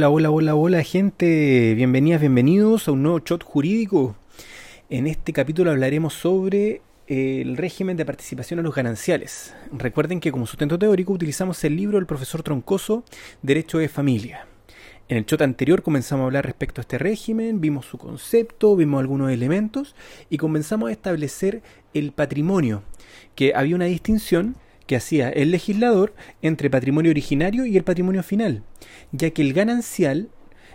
Hola, hola, hola, hola gente, bienvenidas, bienvenidos a un nuevo shot jurídico. En este capítulo hablaremos sobre eh, el régimen de participación a los gananciales. Recuerden que como sustento teórico utilizamos el libro del profesor Troncoso, Derecho de Familia. En el shot anterior comenzamos a hablar respecto a este régimen, vimos su concepto, vimos algunos elementos y comenzamos a establecer el patrimonio, que había una distinción que hacía el legislador entre patrimonio originario y el patrimonio final, ya que el ganancial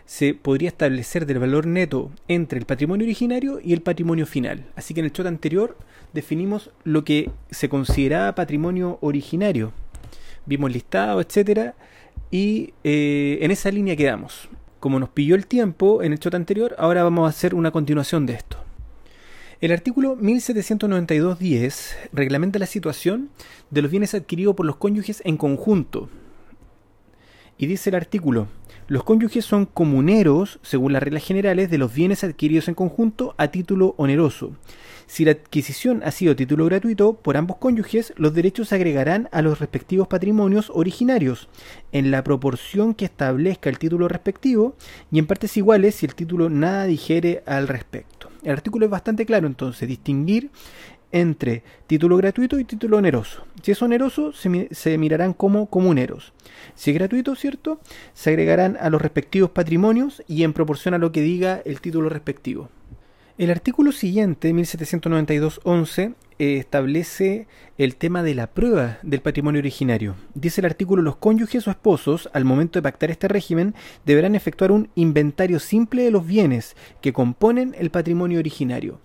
se podría establecer del valor neto entre el patrimonio originario y el patrimonio final. Así que en el shot anterior definimos lo que se consideraba patrimonio originario. Vimos listado, etcétera, y eh, en esa línea quedamos. Como nos pilló el tiempo en el shot anterior, ahora vamos a hacer una continuación de esto. El artículo 1792.10 reglamenta la situación de los bienes adquiridos por los cónyuges en conjunto. Y dice el artículo, los cónyuges son comuneros, según las reglas generales, de los bienes adquiridos en conjunto a título oneroso. Si la adquisición ha sido título gratuito por ambos cónyuges, los derechos se agregarán a los respectivos patrimonios originarios, en la proporción que establezca el título respectivo, y en partes iguales si el título nada digiere al respecto. El artículo es bastante claro entonces, distinguir entre título gratuito y título oneroso. Si es oneroso, se, mirarán como comuneros. Si es gratuito, ¿cierto? Se agregarán a los respectivos patrimonios y en proporción a lo que diga el título respectivo. El artículo siguiente, 1792.11, eh, establece el tema de la prueba del patrimonio originario. Dice el artículo, los cónyuges o esposos, al momento de pactar este régimen, deberán efectuar un inventario simple de los bienes que componen el patrimonio originario.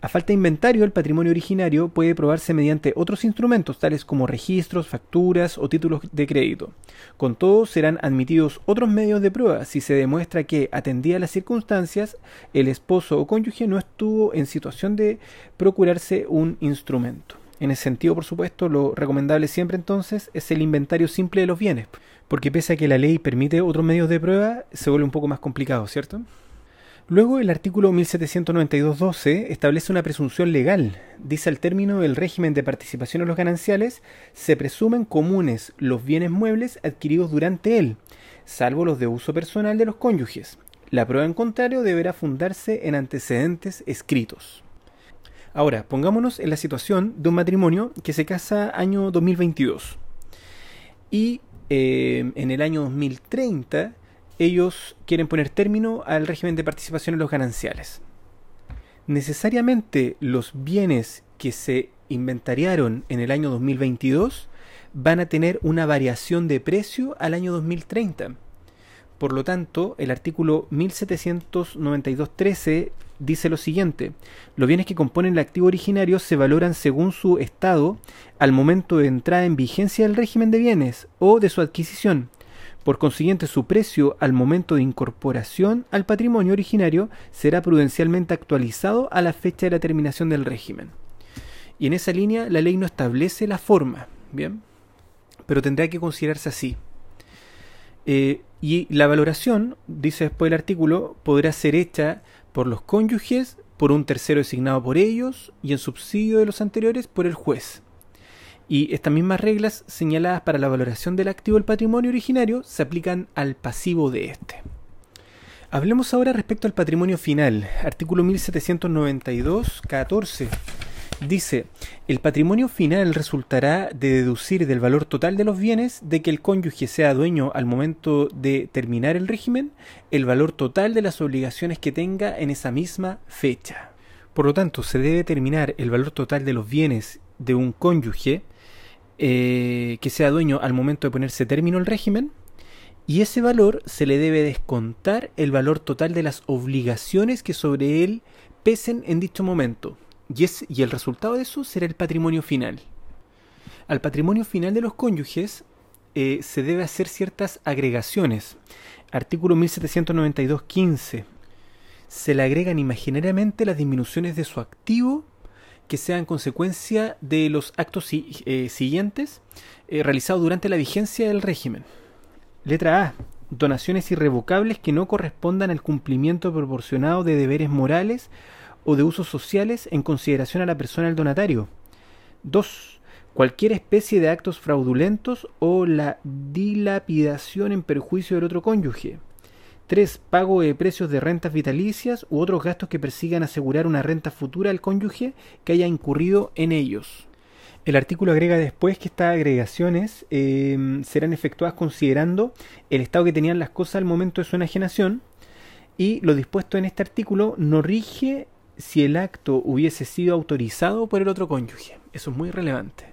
A falta de inventario, el patrimonio originario puede probarse mediante otros instrumentos, tales como registros, facturas o títulos de crédito. Con todo, serán admitidos otros medios de prueba si se demuestra que, atendida las circunstancias, el esposo o cónyuge no estuvo en situación de procurarse un instrumento. En ese sentido, por supuesto, lo recomendable siempre entonces es el inventario simple de los bienes, porque pese a que la ley permite otros medios de prueba, se vuelve un poco más complicado, ¿cierto? Luego el artículo 1792.12 establece una presunción legal. Dice al término del régimen de participación en los gananciales, se presumen comunes los bienes muebles adquiridos durante él, salvo los de uso personal de los cónyuges. La prueba en contrario deberá fundarse en antecedentes escritos. Ahora, pongámonos en la situación de un matrimonio que se casa año 2022 y eh, en el año 2030 ellos quieren poner término al régimen de participación en los gananciales. Necesariamente los bienes que se inventariaron en el año 2022 van a tener una variación de precio al año 2030. Por lo tanto, el artículo 1792.13 dice lo siguiente, los bienes que componen el activo originario se valoran según su estado al momento de entrada en vigencia del régimen de bienes o de su adquisición, por consiguiente, su precio al momento de incorporación al patrimonio originario será prudencialmente actualizado a la fecha de la terminación del régimen. Y en esa línea la ley no establece la forma, ¿bien? Pero tendrá que considerarse así. Eh, y la valoración, dice después el artículo, podrá ser hecha por los cónyuges, por un tercero designado por ellos y en subsidio de los anteriores por el juez. Y estas mismas reglas señaladas para la valoración del activo del patrimonio originario se aplican al pasivo de este. Hablemos ahora respecto al patrimonio final. Artículo 1792, 14. Dice, el patrimonio final resultará de deducir del valor total de los bienes de que el cónyuge sea dueño al momento de terminar el régimen el valor total de las obligaciones que tenga en esa misma fecha. Por lo tanto, se debe determinar el valor total de los bienes de un cónyuge eh, que sea dueño al momento de ponerse término el régimen, y ese valor se le debe descontar el valor total de las obligaciones que sobre él pesen en dicho momento, y, es, y el resultado de eso será el patrimonio final. Al patrimonio final de los cónyuges eh, se debe hacer ciertas agregaciones. Artículo 1792.15. Se le agregan imaginariamente las disminuciones de su activo que sean consecuencia de los actos eh, siguientes eh, realizados durante la vigencia del régimen. Letra A. Donaciones irrevocables que no correspondan al cumplimiento proporcionado de deberes morales o de usos sociales en consideración a la persona del donatario. 2. Cualquier especie de actos fraudulentos o la dilapidación en perjuicio del otro cónyuge. 3. Pago de precios de rentas vitalicias u otros gastos que persigan asegurar una renta futura al cónyuge que haya incurrido en ellos. El artículo agrega después que estas agregaciones em, serán efectuadas considerando el estado que tenían las cosas al momento de su enajenación y lo dispuesto en este artículo no rige si el acto hubiese sido autorizado por el otro cónyuge. Eso es muy relevante.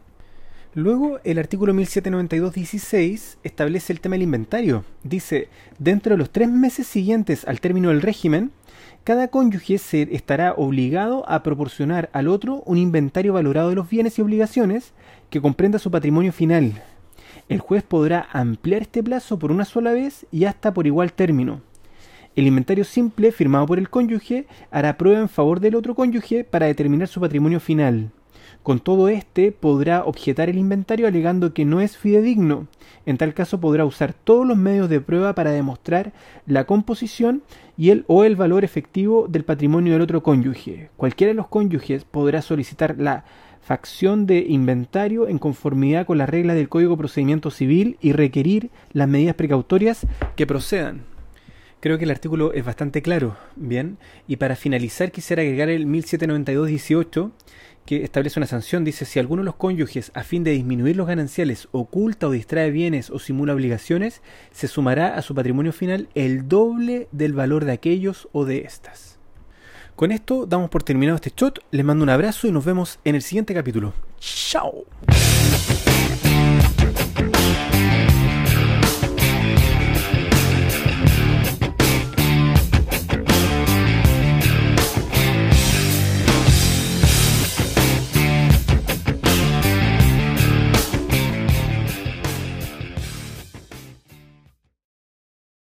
Luego, el artículo 1792-16 establece el tema del inventario. Dice, dentro de los tres meses siguientes al término del régimen, cada cónyuge se estará obligado a proporcionar al otro un inventario valorado de los bienes y obligaciones que comprenda su patrimonio final. El juez podrá ampliar este plazo por una sola vez y hasta por igual término. El inventario simple firmado por el cónyuge hará prueba en favor del otro cónyuge para determinar su patrimonio final. Con todo este podrá objetar el inventario alegando que no es fidedigno. En tal caso podrá usar todos los medios de prueba para demostrar la composición y el o el valor efectivo del patrimonio del otro cónyuge. Cualquiera de los cónyuges podrá solicitar la facción de inventario en conformidad con las reglas del Código Procedimiento Civil y requerir las medidas precautorias que procedan. Creo que el artículo es bastante claro, bien, y para finalizar quisiera agregar el 1792-18 que establece una sanción, dice si alguno de los cónyuges, a fin de disminuir los gananciales, oculta o distrae bienes o simula obligaciones, se sumará a su patrimonio final el doble del valor de aquellos o de estas. Con esto damos por terminado este shot, les mando un abrazo y nos vemos en el siguiente capítulo. ¡Chao!